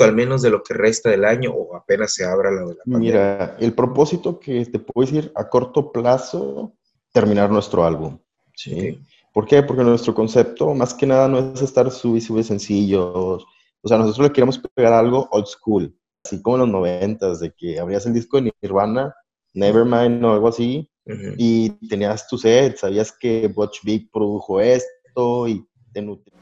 al menos de lo que resta del año o apenas se abra la de la pandemia? Mira, el propósito que te puedo decir a corto plazo, terminar nuestro álbum. ¿sí? ¿Por qué? Porque nuestro concepto, más que nada, no es estar sub y sube sencillos. O sea, nosotros le queremos pegar algo old school, así como en los noventas, de que abrías el disco de Nirvana, Nevermind o algo así, y tenías tu set, sabías que Butch Big produjo esto y te nutría.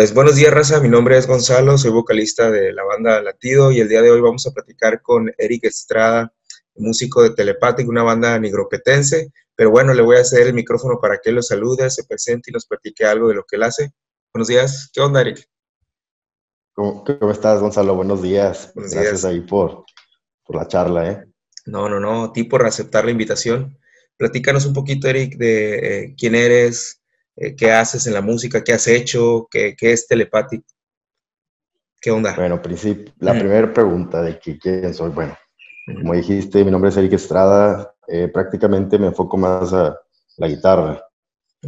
Pues buenos días, raza. Mi nombre es Gonzalo, soy vocalista de la banda Latido y el día de hoy vamos a platicar con Eric Estrada, músico de Telepathic, una banda nigropetense. Pero bueno, le voy a hacer el micrófono para que lo salude, se presente y nos platique algo de lo que él hace. Buenos días. ¿Qué onda, Eric? ¿Cómo, estás, Gonzalo? Buenos días. Buenos Gracias ahí por, por la charla, ¿eh? No, no, no. A ti por aceptar la invitación. Platícanos un poquito, Eric, de eh, quién eres, eh, qué haces en la música, qué has hecho, qué, es telepático. ¿Qué onda? Bueno, la primera pregunta de quién soy, bueno, como dijiste, mi nombre es Eric Estrada, eh, prácticamente me enfoco más a la guitarra,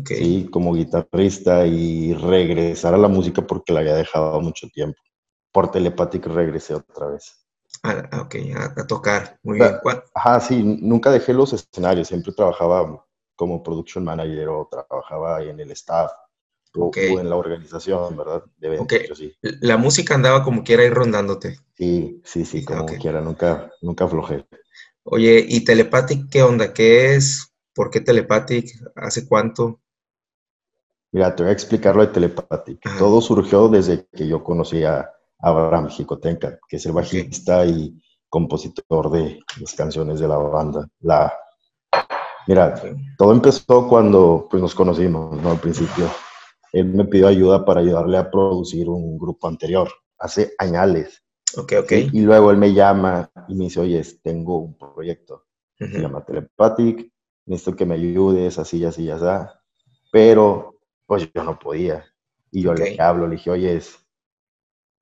sí, como guitarrista y regresar a la música porque la había dejado mucho tiempo. Por telepático regresé otra vez. Ah, ok, a, tocar, muy bien. Ajá, sí, nunca dejé los escenarios, siempre trabajaba como production manager o trabajaba en el staff o, en la organización, ¿verdad? De sí. La música andaba como quiera ir rondándote. Sí, sí, sí, como quiera, nunca, nunca aflojé. Oye, ¿y Telepathic qué onda? ¿Qué es? ¿Por qué Telepathic? ¿Hace cuánto? Mira, te voy a explicar lo de Telepathic. Todo surgió desde que yo conocí a Abraham Jicotenca, que es el bajista y compositor de las canciones de la banda. La, Mira, todo empezó cuando pues, nos conocimos, ¿no? Al principio. Él me pidió ayuda para ayudarle a producir un grupo anterior, hace años. Ok, ok. Y luego él me llama y me dice, oye, tengo un proyecto, se llama Telepathic, necesito que me ayudes, así, así, así. Pero, pues yo no podía. Y yo le hablo, le dije, oye,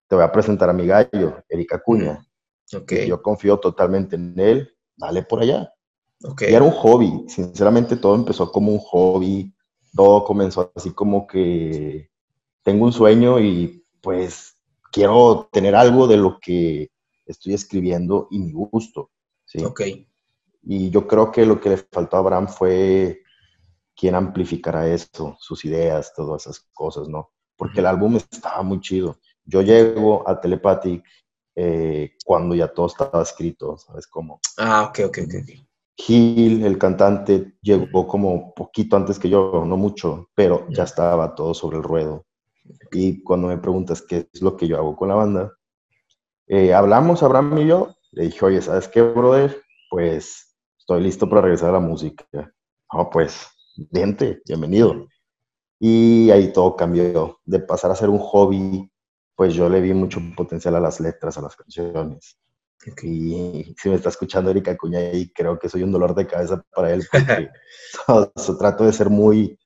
te voy a presentar a mi gallo, Erika Cuña. Okay. Yo confío totalmente en él, dale por allá. Y era un hobby, sinceramente todo empezó como un hobby, todo comenzó así como que tengo un sueño y pues quiero tener algo de lo que estoy escribiendo y mi gusto. ¿sí? Ok. Y yo creo que lo que le faltó a Abraham fue quien amplificara eso, sus ideas, todas esas cosas, ¿no? Porque el álbum estaba muy chido. Yo llego a Telepathic eh, cuando ya todo estaba escrito, ¿sabes cómo? Ah, ok, ok, ok. Gil, el cantante, llegó como poquito antes que yo, no mucho, pero ya estaba todo sobre el ruedo. Y cuando me preguntas qué es lo que yo hago con la banda, eh, hablamos, Abraham y yo, le dije, oye, ¿sabes qué, brother? Pues estoy listo para regresar a la música. No, pues, vente, bienvenido. Y ahí todo cambió. De pasar a ser un hobby, pues yo le vi mucho potencial a las letras, a las canciones. Y si me está escuchando Erika Cuña y creo que soy un dolor de cabeza para él porque trato de ser muy,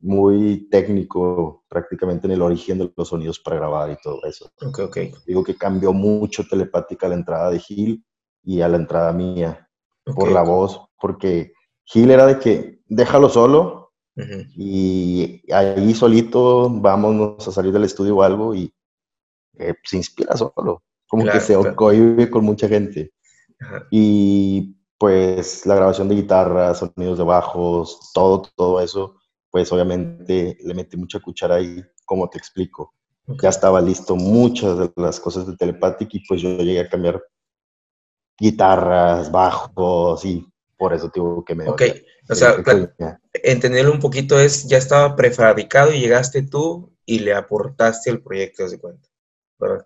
muy técnico prácticamente en el origen de los sonidos para grabar y todo eso. Ok, ok. Digo que cambió mucho telepática a la entrada de Gil y a la entrada mía por la voz, porque Gil era de que déjalo solo y ahí solito vamos a salir del estudio o algo y eh, se inspira solo como que se claro. con mucha gente. Y pues la grabación de guitarras, sonidos de bajos, todo, todo eso, pues obviamente le metí mucha cuchara ahí, como te explico. Ya estaba listo muchas de las cosas de Telepathic y pues yo llegué a cambiar guitarras, bajos y por eso tuvo que me... Ok, o sea, entenderlo un poquito es, ya estaba prefabricado y llegaste tú y le aportaste el proyecto, de cuenta?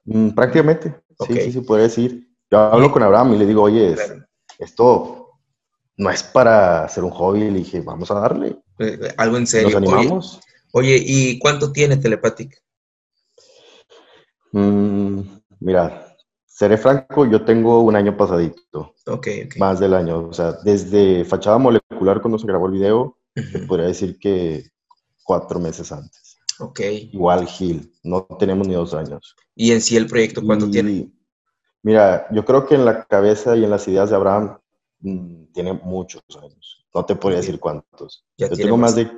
Mm, prácticamente, sí, sí, se puede decir. Yo hablo con Abraham y le digo, oye, esto no es para hacer un hobby, le dije, vamos a darle. Eh, eh, algo en serio. Nos animamos. Oye, ¿y cuánto tiene Telepathic? Mm, mira, seré franco, yo tengo un año pasadito. Ok, Más del año. O sea, desde Fachada Molecular, cuando se grabó el video, podría decir que cuatro meses antes. Ok. Igual Gil, no tenemos ni dos años. ¿Y en sí el proyecto cuánto tiene? Mira, yo creo que en la cabeza y en las ideas de Abraham mm, tiene muchos años. No te podría decir cuántos. yo tengo más de,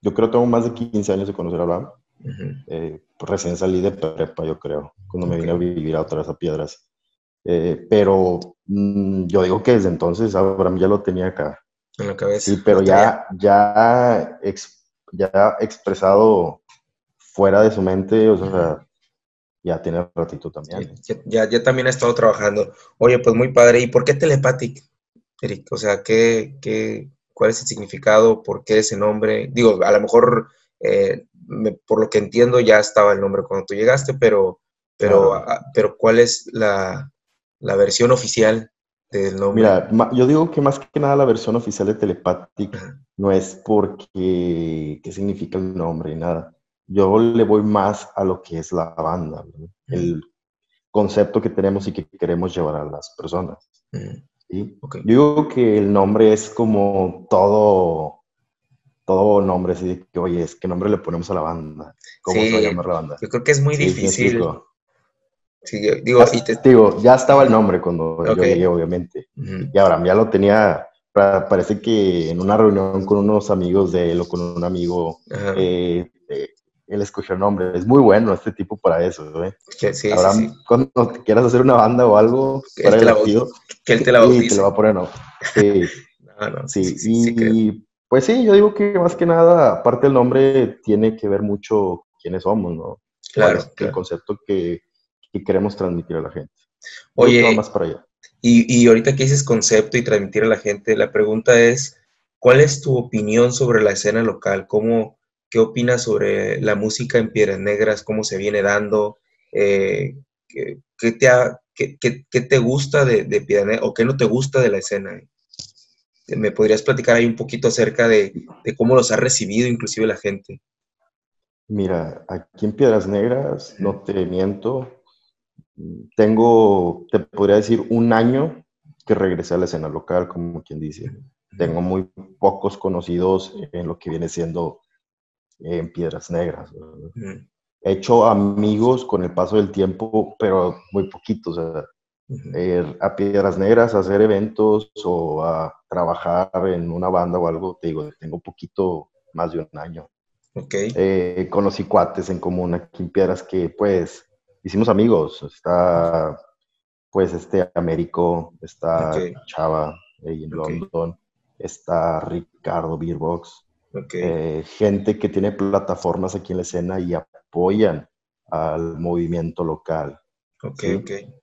yo creo que tengo más de 15 años de conocer a Abraham. Eh, pues recién salí de prepa, yo creo, cuando me vine a vivir a otras a Piedras. Eh, pero mm, yo digo que desde entonces Abraham ya lo tenía acá. En la cabeza. Sí, pero ya, ya, ya expresado fuera de su mente, o sea, ya tiene ratito también. Ya, ya, también ha estado trabajando. Oye, pues muy padre. ¿Y por qué Telepathic, Eric? O sea, ¿qué, qué, ¿cuál es el significado? ¿Por qué ese nombre? Digo, a lo mejor, eh, por lo que entiendo, ya estaba el nombre cuando tú llegaste, pero, pero, pero ¿cuál es la, la, versión oficial del nombre? Mira, yo digo que más que nada la versión oficial de Telepathic no es porque qué significa el nombre y nada yo le voy más a lo que es la banda, el concepto que tenemos y que queremos llevar a las personas. ¿sí? Yo digo que el nombre es como todo, todo nombre, así que, oye, es ¿qué nombre le ponemos a la banda? ¿Cómo se va a llamar la banda? Yo creo que es muy difícil. Sí, digo, digo, ya estaba el nombre cuando yo llegué, obviamente. Y ahora ya lo tenía, parece que en una reunión con unos amigos de él o con un amigo, eh, él escogió el nombre. Es muy bueno este tipo para eso, ¿eh? Sí, sí, cuando quieras hacer una banda o algo, que para él, te tío, que él te la bautice. te lo va a poner, ¿no? Sí. sí, y pues sí, yo digo que más que nada, aparte del nombre, tiene que ver mucho quiénes somos, ¿no? Claro. El concepto que, que, queremos transmitir a la gente. Oye, más para allá. Y, y ahorita que dices concepto y transmitir a la gente, la pregunta es, ¿cuál es tu opinión sobre la escena local? ¿Cómo, ¿Qué opinas sobre la música en Piedras Negras? ¿Cómo se viene dando? Eh, ¿qué, te qué, te gusta de, de Piedras Negras o qué no te gusta de la escena? ¿Me podrías platicar ahí un poquito acerca de, cómo los ha recibido inclusive la gente? Mira, aquí en Piedras Negras, no te miento, tengo, te podría decir, un año que regresé a la escena local, como quien dice. Tengo muy pocos conocidos en lo que viene siendo en Piedras Negras. He hecho amigos con el paso del tiempo, pero muy poquitos. a Piedras Negras, a hacer eventos o a trabajar en una banda o algo, te digo, tengo poquito más de un año. Okay. Eh, conocí cuates en común aquí en Piedras que, pues, hicimos amigos. Está, pues, este Américo, está Chava en London, está Ricardo Beerbox, eh, gente que tiene plataformas aquí en la escena y apoyan al movimiento local.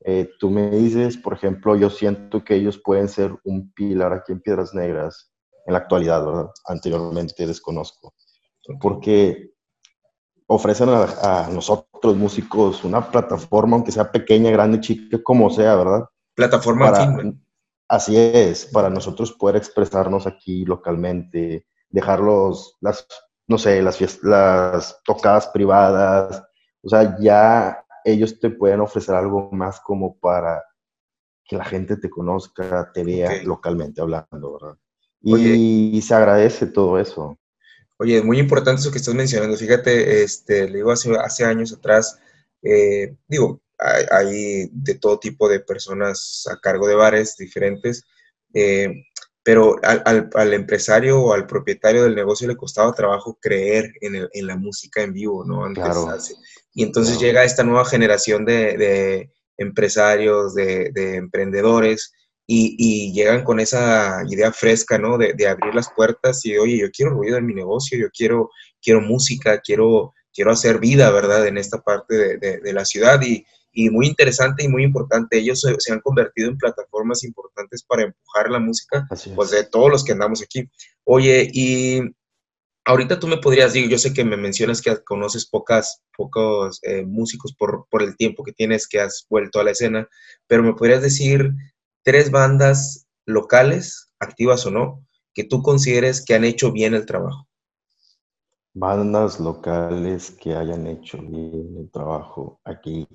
Eh, tú me dices, por ejemplo, yo siento que ellos pueden ser un pilar aquí en Piedras Negras en la actualidad, ¿verdad? Anteriormente desconozco. Porque ofrecen a, nosotros músicos una plataforma, aunque sea pequeña, grande, chica, como sea, ¿verdad? Plataforma Así es, para nosotros poder expresarnos aquí localmente, dejar las, no sé, las, las tocadas privadas, o sea, ya ellos te pueden ofrecer algo más como para que la gente te conozca, te vea localmente hablando, ¿verdad? Y se agradece todo eso. Oye, muy importante eso que estás mencionando. Fíjate, este, le digo, hace, hace años atrás, eh, digo, hay, hay, de todo tipo de personas a cargo de bares diferentes. Eh, pero al, al, empresario o al propietario del negocio le costaba trabajo creer en, el, en la música en vivo, ¿no? Antes y entonces llega esta nueva generación de, de empresarios, de, de emprendedores, y, y, llegan con esa idea fresca, ¿no? De, de, abrir las puertas y, oye, yo quiero ruido en mi negocio, yo quiero, quiero música, quiero, quiero hacer vida, ¿verdad? En esta parte de, la ciudad y, y muy interesante y muy importante. Ellos se, han convertido en plataformas importantes para empujar la música, pues de todos los que andamos aquí. Oye, y ahorita tú me podrías decir, yo sé que me mencionas que conoces pocas, pocos eh, músicos por, por el tiempo que tienes que has vuelto a la escena, pero me podrías decir tres bandas locales, activas o no, que tú consideres que han hecho bien el trabajo. Bandas locales que hayan hecho bien el trabajo aquí.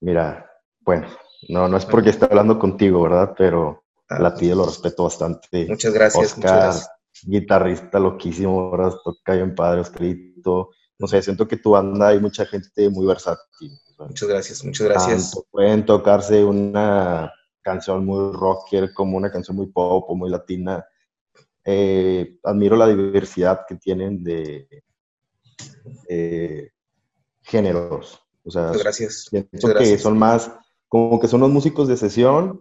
Mira, bueno, no, no es porque esté hablando contigo, ¿verdad? Pero ah, la tía lo respeto bastante. Muchas gracias. Oscar, guitarrista loquísimo, ¿verdad? Toca bien padre, Oscarito. No sé, siento que tu banda hay mucha gente muy versátil. Muchas gracias, muchas gracias. pueden tocarse una canción muy rocker como una canción muy pop o muy latina. Eh, admiro la diversidad que tienen de géneros. O sea, gracias. Siento que son más, como que son los músicos de sesión,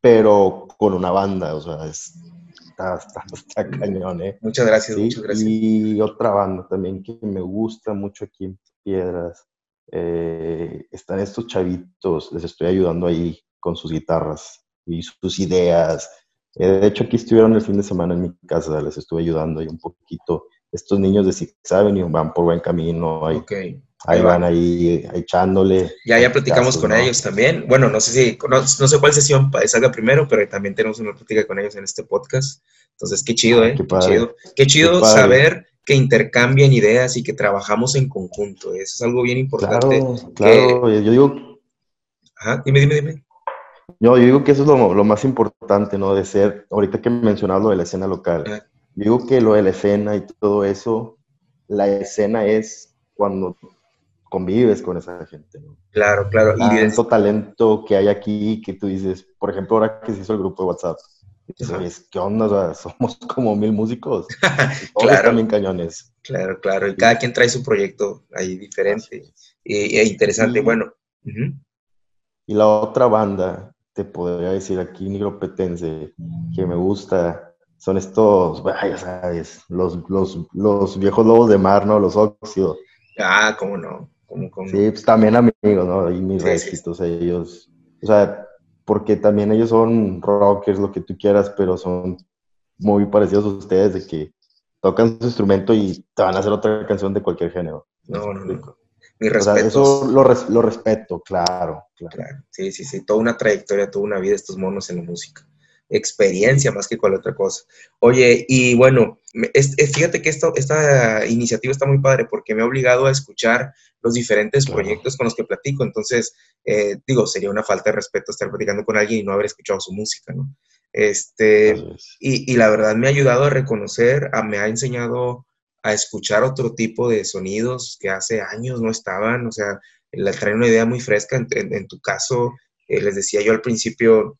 pero con una banda, o sea, está, está, cañón, ¿eh? Muchas gracias, muchas gracias. Y otra banda también que me gusta mucho aquí en Piedras, eh, están estos chavitos, les estoy ayudando ahí con sus guitarras y sus ideas. Eh, de hecho, aquí estuvieron el fin de semana en mi casa, les estuve ayudando ahí un poquito. Estos niños de Six Avenue van por buen camino. Ahí, ahí, van ahí echándole. Ya, ya platicamos con ellos también. Bueno, no sé si, no, sé cuál sesión salga primero, pero también tenemos una plática con ellos en este podcast. Entonces, qué chido, ah, ¿eh? Qué, chido. Qué chido saber que intercambian ideas y que trabajamos en conjunto. Eso es algo bien importante. Claro, claro. Yo digo... Ajá, dime, dime, dime. Yo, digo que eso es lo, más importante, ¿no? De ser, ahorita que mencionado lo de la escena local, yo digo que lo de la escena y todo eso, la escena es cuando convives con esa gente, ¿no? Claro, claro. Y tanto talento que hay aquí que tú dices, por ejemplo, ahora que se hizo el grupo de WhatsApp, dices, ¿qué onda? somos como mil músicos. claro. también cañones. Claro, claro. Y cada quien trae su proyecto ahí diferente e, interesante. Bueno. Y la otra banda te podría decir aquí nigropetense que me gusta son estos, ya sabes, los, los, viejos lobos de mar, ¿no? Los óxidos. Ah, cómo no. Sí, pues también amigos, ¿no? Y mis sí, ellos. O sea, porque también ellos son rockers, lo que tú quieras, pero son muy parecidos a ustedes de que tocan su instrumento y te van a hacer otra canción de cualquier género. No, no, no. Mi respeto. eso lo, lo, respeto, claro, claro, Sí, sí, sí. Toda una trayectoria, toda una vida estos monos en la música. Experiencia más que cualquier otra cosa. Oye, y bueno, fíjate que esto, esta iniciativa está muy padre porque me ha obligado a escuchar los diferentes proyectos con los que platico. Entonces, eh, digo, sería una falta de respeto estar platicando con alguien y no haber escuchado su música, ¿no? Este, y, y, la verdad me ha ayudado a reconocer, a, me ha enseñado a escuchar otro tipo de sonidos que hace años no estaban, o sea, la trae una idea muy fresca. En, tu caso, eh, les decía yo al principio,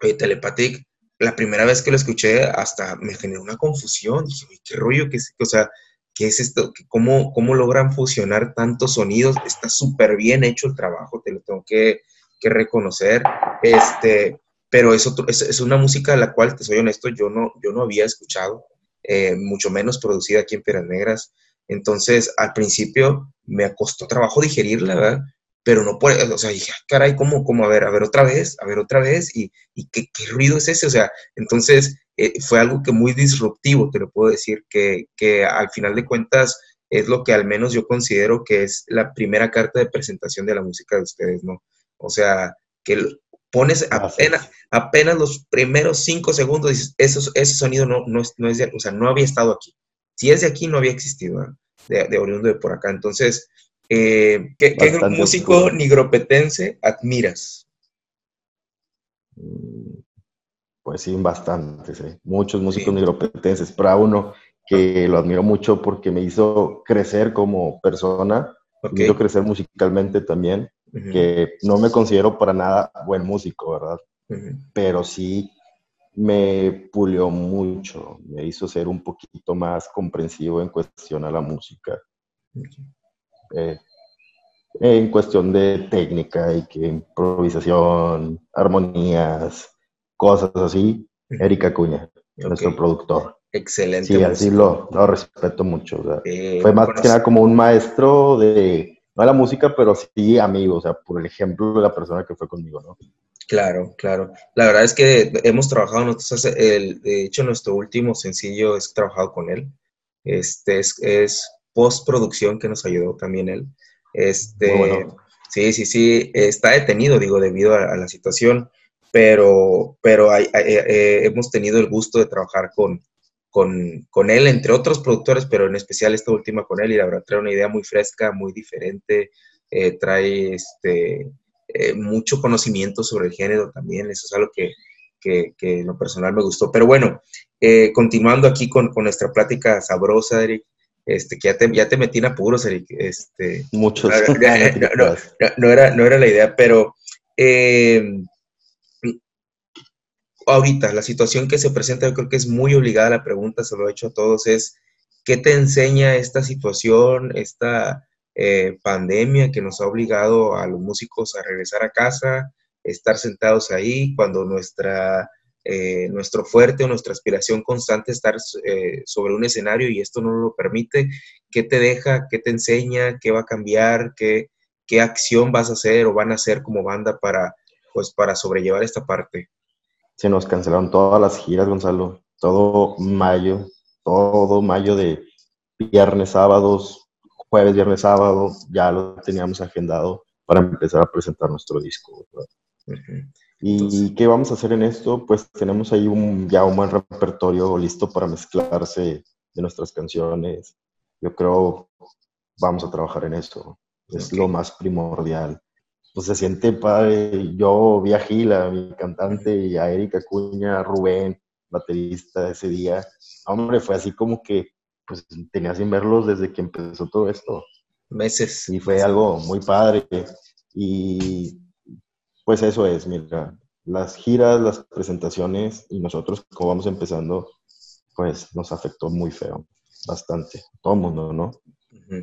eh, Telepathic, la primera vez que lo escuché hasta me generó una confusión. Dije, qué rollo, qué, o sea, ¿qué es esto? ¿Cómo, ¿Cómo logran fusionar tantos sonidos? Está súper bien hecho el trabajo, te lo tengo que, que reconocer. Este, pero es, es, es, una música de la cual, te soy honesto, yo no, yo no había escuchado. Eh, mucho menos producida aquí en Piedras Negras. Entonces, al principio me costó trabajo digerirla, ¿verdad? Pero no puede, o sea, dije, ah, caray, ¿cómo, cómo? A ver, a ver otra vez, a ver otra vez, y, y ¿qué, qué, ruido es ese? O sea, entonces eh, fue algo que muy disruptivo, te lo puedo decir, que, que al final de cuentas es lo que al menos yo considero que es la primera carta de presentación de la música de ustedes, ¿no? O sea, que pones apenas, apenas los primeros cinco segundos, dices, eso, ese sonido no, no, es, no es de, o sea, no había estado aquí. Si es de aquí, no había existido, de, de oriundo de por acá. Entonces, eh, ¿qué, ¿qué, músico nigropetense admiras? Pues sí, bastantes, ¿eh? muchos músicos nigropetenses, pero uno que lo admiro mucho porque me hizo crecer como persona, me hizo crecer musicalmente también, que no me considero para nada buen músico, ¿verdad? Pero sí me pulió mucho, me hizo ser un poquito más comprensivo en cuestión a la música. Eh, en cuestión de técnica y que improvisación, armonías, cosas así, Erika Cuña, nuestro productor. Excelente. Sí, así lo, lo respeto mucho. fue más que nada como un maestro de no a la música, pero sí amigos, o sea, por el ejemplo de la persona que fue conmigo, ¿no? Claro, claro. La verdad es que hemos trabajado nosotros, el, de hecho, nuestro último sencillo es trabajado con él. Este es, es postproducción que nos ayudó también él. Este, sí, sí, sí, está detenido, digo, debido a, la situación, pero, pero eh, eh, hemos tenido el gusto de trabajar con, con, con, él, entre otros productores, pero en especial esta última con él, y la verdad trae una idea muy fresca, muy diferente, eh, trae este, mucho conocimiento sobre el género también, eso es algo que, que, que en lo personal me gustó. Pero bueno, continuando aquí con, con, nuestra plática sabrosa, Eric, este, que ya te, ya te metí en apuros, Eric. Este, Muchos. No, era, no era la idea, pero eh, ahorita la situación que se presenta, yo creo que es muy obligada la pregunta, se lo he hecho a todos, es ¿qué te enseña esta situación, esta eh, pandemia que nos ha obligado a los músicos a regresar a casa, estar sentados ahí cuando nuestra eh, nuestro fuerte o nuestra aspiración constante estar eh, sobre un escenario y esto no lo permite, ¿qué te deja? ¿Qué te enseña? ¿Qué va a cambiar? ¿Qué, qué acción vas a hacer o van a hacer como banda para, pues, para sobrellevar esta parte? Se nos cancelaron todas las giras, Gonzalo. Todo mayo, todo mayo de viernes, sábados, jueves, viernes, sábado, ya lo teníamos agendado para empezar a presentar nuestro disco. ¿Y qué vamos a hacer en esto? Pues tenemos ahí un, ya un buen repertorio listo para mezclarse de nuestras canciones. Yo creo vamos a trabajar en eso. Es lo más primordial. Pues se siente padre. Yo vi a Gila, mi cantante, y a Erika Cuña, Rubén, baterista ese día. Hombre, fue así como que pues tenía sin verlos desde que empezó todo esto. Meses. Y fue algo muy padre. Y pues eso es, mira, las giras, las presentaciones y nosotros como vamos empezando, pues nos afectó muy feo, bastante, todo el mundo, ¿no?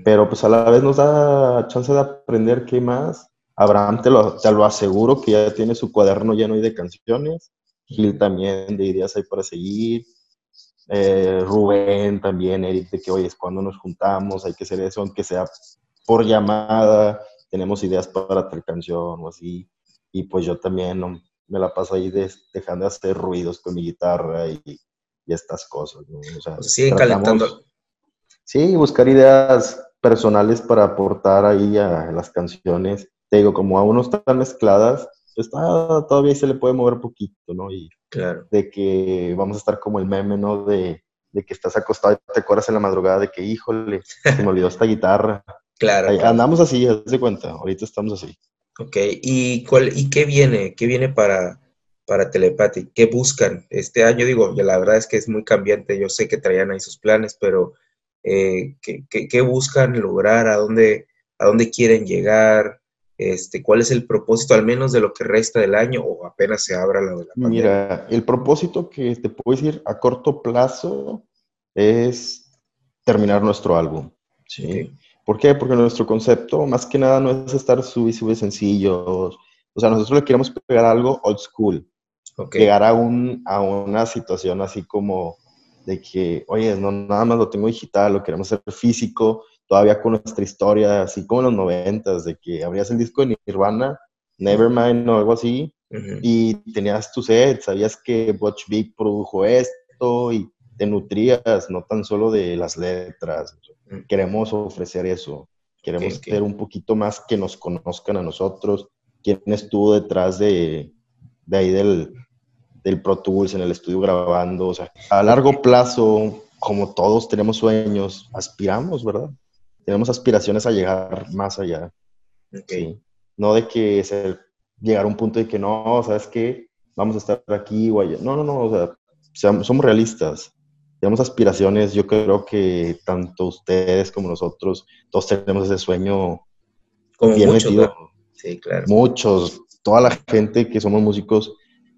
Pero pues a la vez nos da chance de aprender qué más. Abraham te lo, te lo aseguro que ya tiene su cuaderno lleno de canciones, Gil también de ideas hay para seguir, eh, Rubén también, Eric, de que hoy es cuando nos juntamos, hay que hacer eso, aunque sea por llamada, tenemos ideas para otra canción o así y pues yo también me la paso ahí dejando de hacer ruidos con mi guitarra y, y estas cosas. ¿no? O sea, pues siguen calentando. Sí, buscar ideas personales para aportar ahí a las canciones. Te digo, como aún no están mezcladas, pues todavía se le puede mover poquito, ¿no? Y claro. de que vamos a estar como el meme, ¿no? De, de que estás acostado y te acuerdas en la madrugada de que, híjole, se me olvidó esta guitarra. Claro, Andamos así, haz de cuenta, ahorita estamos así. Ok, ¿y, cuál, y qué viene? ¿Qué viene para, para Telepathy? ¿Qué buscan este año? Digo, la verdad es que es muy cambiante, yo sé que traían ahí sus planes, pero eh, ¿qué, buscan lograr? ¿A dónde, ¿A dónde quieren llegar? Este, ¿Cuál es el propósito, al menos de lo que resta del año o apenas se abra la de la pandemia? Mira, el propósito que te puedo decir a corto plazo es terminar nuestro álbum. ¿sí? ¿Por qué? Porque nuestro concepto, más que nada, no es estar sub y sube sencillos. O sea, nosotros le queremos pegar algo old school. Llegar a, un, a una situación así como de que, oye, no, nada más lo tengo digital, lo queremos hacer físico, todavía con nuestra historia, así como en los noventas, de que abrías el disco de Nirvana, Nevermind o algo así, y tenías tu set, sabías que Butch Big produjo esto y te nutrías, no tan solo de las letras. Queremos ofrecer eso. Queremos ser un poquito más que nos conozcan a nosotros. ¿Quién estuvo detrás de, de ahí del, del Pro Tools en el estudio grabando? O sea, a largo plazo, como todos tenemos sueños, aspiramos, ¿verdad? Tenemos aspiraciones a llegar más allá. No de que ser, llegar a un punto de que no, ¿sabes qué? Vamos a estar aquí o allá. No, no, no, o sea, somos realistas tenemos aspiraciones, yo creo que tanto ustedes como nosotros, todos tenemos ese sueño como bien muchos, metido. Sí, claro. Muchos, toda la gente que somos músicos,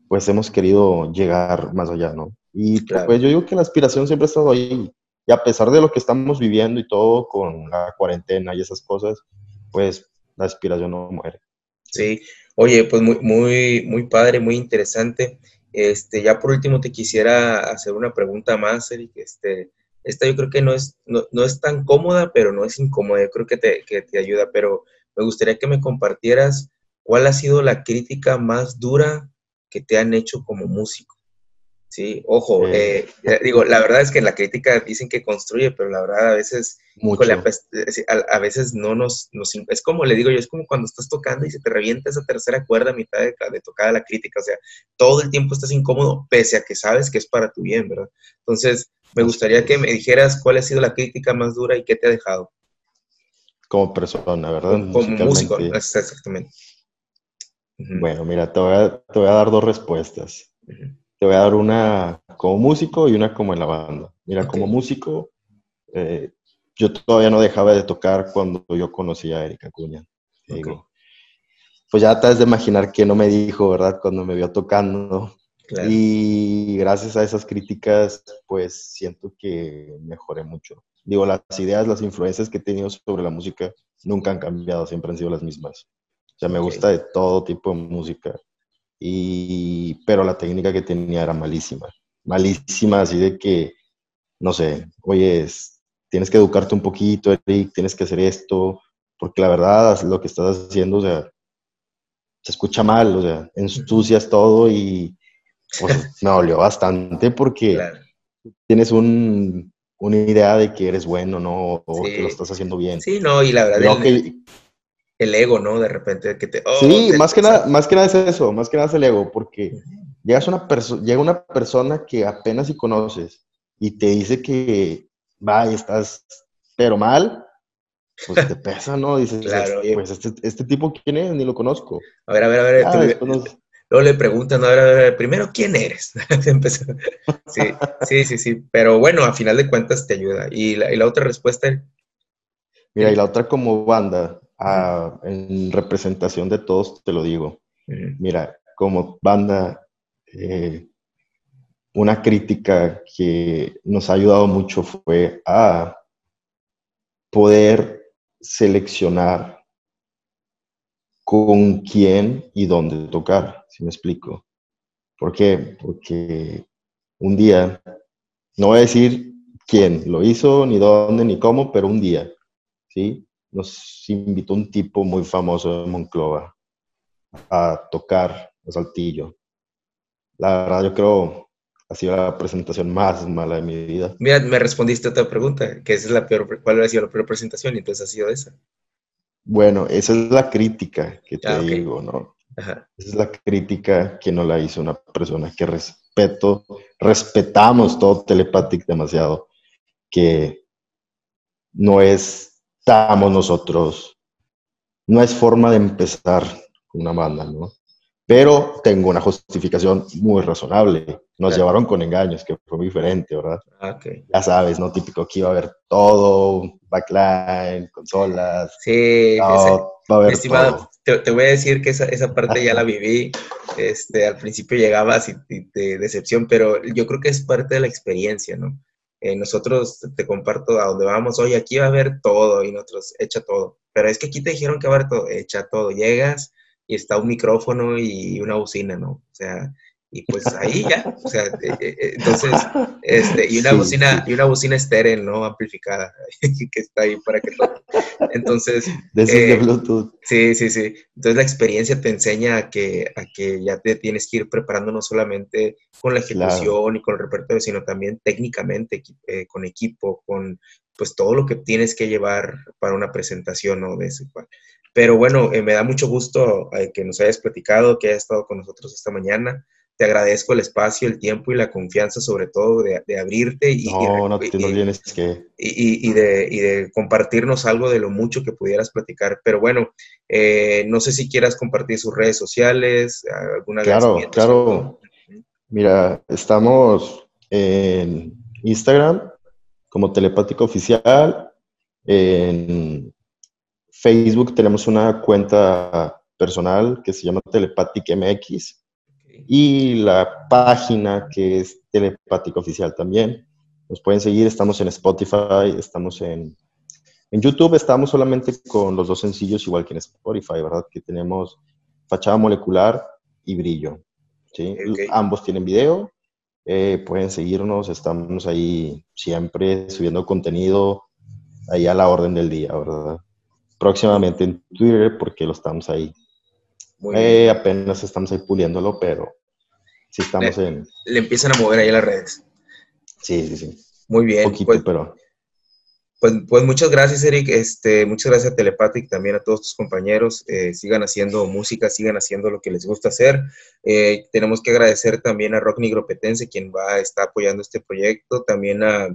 pues hemos querido llegar más allá, ¿no? Y pues yo digo que la aspiración siempre ha estado ahí. A pesar de lo que estamos viviendo y todo con la cuarentena y esas cosas, pues la aspiración no muere. Sí, oye, pues muy, muy, muy padre, muy interesante. Este, ya por último te quisiera hacer una pregunta más, Eric. Este, esta yo creo que no es, no, no es tan cómoda, pero no es incómoda, yo creo que te, que te ayuda, pero me gustaría que me compartieras cuál ha sido la crítica más dura que te han hecho como músico. Sí, ojo, eh, digo, la verdad es que la crítica dicen que construye, pero la verdad a veces, a, veces no nos, nos, es como le digo yo, es como cuando estás tocando y se te revienta esa tercera cuerda a mitad de, de tocada la crítica, o sea, todo el tiempo estás incómodo, pese a que sabes que es para tu bien, ¿verdad? Entonces, me gustaría que me dijeras cuál ha sido la crítica más dura y qué te ha dejado. Como persona, ¿verdad? Como músico, exactamente. Bueno, mira, te voy, a, te voy a dar dos respuestas. Te voy a dar una como músico y una como en la banda. Mira, como músico, eh, yo todavía no dejaba de tocar cuando yo conocí a Erika Cuña. Digo, pues ya te has de imaginar que no me dijo, ¿verdad? Cuando me vio tocando. Y gracias a esas críticas, pues siento que mejoré mucho. Digo, las ideas, las influencias que he tenido sobre la música nunca han cambiado, siempre han sido las mismas. O sea, me gusta de todo tipo de música y, pero la técnica que tenía era malísima, malísima, así de que, no sé, oye, tienes que educarte un poquito, Eric, tienes que hacer esto, porque la verdad lo que estás haciendo, o sea, se escucha mal, o sea, ensucias todo y pues, me dolió bastante porque tienes un, una idea de que eres bueno, ¿no? O que lo estás haciendo bien. Sí, no, y la verdad el ego, ¿no? De repente que te... Oh, sí, más, que nada, más que nada es eso, más que nada es el ego, porque llegas una llega una persona que apenas si conoces y te dice que, va, estás, pero mal, pues te pesa, ¿no? Dices, claro, pues este, este, tipo, ¿quién es? Ni lo conozco. A ver, a ver, a ver. Ah, luego le preguntan, a ver, a ver, primero, ¿quién eres? sí, sí, sí, sí, pero bueno, a final de cuentas te ayuda. ¿Y la, y la otra respuesta? Mira, y la otra como banda, en representación de todos, te lo digo. Mira, como banda, eh, una crítica que nos ha ayudado mucho fue a poder seleccionar con quién y dónde tocar, si me explico. ¿Por qué? Porque un día, no voy a decir quién lo hizo, ni dónde, ni cómo, pero un día, ¿sí? Nos invitó un tipo muy famoso de Monclova a tocar el saltillo. La verdad, yo creo ha sido la presentación más mala de mi vida. Mira, me respondiste a otra pregunta, que esa es la peor, ¿cuál ha sido la peor presentación? Y entonces ha sido esa. Bueno, esa es la crítica que te ah, digo, ¿no? Esa es la crítica que no la hizo una persona que respeto, respetamos todo Telepathic demasiado, que no es estamos nosotros. No es forma de empezar una banda, ¿no? Pero tengo una justificación muy razonable. Nos llevaron con engaños, que fue muy diferente, ¿verdad? Ah, okay. Ya sabes, ¿no? Típico que iba a haber todo, backline, consolas. Sí, va a haber estimado, Te, voy a decir que esa, esa parte ya la viví. Este, al principio llegabas y, de decepción, pero yo creo que es parte de la experiencia, ¿no? Eh, nosotros te comparto a donde vamos, oye, aquí va a haber todo y nosotros echa todo. Pero es que aquí te dijeron que va a haber todo, echa todo. Llegas y está un micrófono y una bocina, ¿no? O sea, y pues ahí ya, o sea, eh, eh, entonces, este, y una bocina, y una bocina estéril, ¿no? Amplificada, que está ahí para que todo. Entonces. De Bluetooth. Sí, sí, sí. Entonces la experiencia te enseña a que, a que ya te tienes que ir preparando no solamente con la ejecución y con el repertorio, sino también técnicamente, eh, con equipo, con pues todo lo que tienes que llevar para una presentación, ¿no? De ese cual. Pero bueno, me da mucho gusto que nos hayas platicado, que hayas estado con nosotros esta mañana te agradezco el espacio, el tiempo y la confianza sobre todo de, abrirte y, y, de, compartirnos algo de lo mucho que pudieras platicar. Pero bueno, eh, no sé si quieras compartir sus redes sociales, alguna Claro, claro. Mira, estamos en Instagram como Telepático Oficial. En Facebook tenemos una cuenta personal que se llama Telepátic MX y la página que es Telepático Oficial también. Nos pueden seguir, estamos en Spotify, estamos en, en YouTube, estamos solamente con los dos sencillos, igual que en Spotify, ¿verdad? Que tenemos Fachada Molecular y Brillo. ¿sí? Ambos tienen video eh, pueden seguirnos, estamos ahí siempre subiendo contenido ahí a la orden del día, ¿verdad? Próximamente en Twitter porque lo estamos ahí. Eh, apenas estamos ahí puliéndolo, pero sí estamos en... Le empiezan a mover ahí las redes. Sí, sí, sí. Muy bien. Un poquito, pues, pero... Pues, pues, muchas gracias, Eric. Este, muchas gracias a Telepathic, también a todos tus compañeros. Eh, sigan haciendo música, sigan haciendo lo que les gusta hacer. Eh, tenemos que agradecer también a Rock Nigropetense, quien va a estar apoyando este proyecto. También a,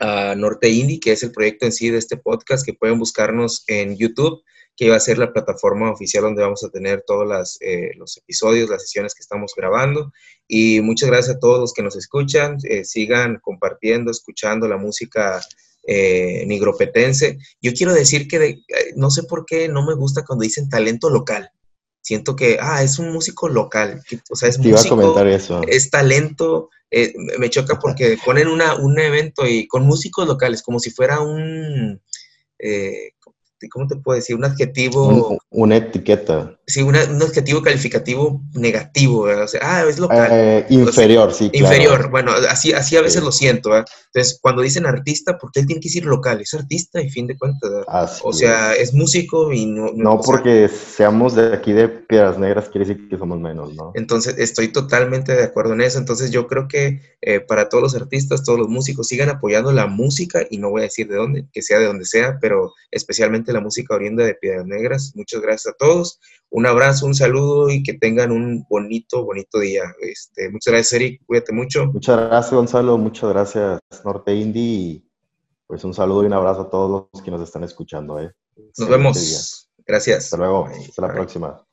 a Norte Indie, que es el proyecto en sí de este podcast, que pueden buscarnos en YouTube, que va a ser la plataforma oficial donde vamos a tener todos eh, los episodios, las sesiones que estamos grabando. Y muchas gracias a todos los que nos escuchan. sigan compartiendo, escuchando la música eh, nigropetense. Yo quiero decir que eh, no sé por qué no me gusta cuando dicen talento local. Siento que, ah, es un músico local. O sea, es músico, es talento. Eh, me choca porque ponen una, un evento y con músicos locales, como si fuera un, eh, ¿cómo te puedo decir? Un adjetivo... una etiqueta. Sí, un adjetivo calificativo negativo, o sea, ah, es local. Eh, inferior, sí, claro. Inferior, bueno, así, así a veces lo siento, Entonces, cuando dicen artista, ¿por qué él tiene que decir local? Es artista y fin de cuentas, O sea, es. músico y no... No, porque seamos de aquí de Piedras Negras quiere decir que somos menos, ¿no? Entonces, estoy totalmente de acuerdo en eso. Entonces, yo creo que eh, para todos los artistas, todos los músicos, sigan apoyando la música y no voy a decir de dónde, que sea de donde sea, pero especialmente la música oriunda de Piedras Negras. Muchas gracias a todos. Un abrazo, un saludo y que tengan un bonito, bonito día. Este, muchas gracias, Eric. Cuídate mucho. Muchas gracias, Gonzalo. Muchas gracias, Norte Indie. Y pues un saludo y un abrazo a todos los que nos están escuchando. ¿eh? Nos vemos. Gracias. Hasta luego. Hasta la próxima.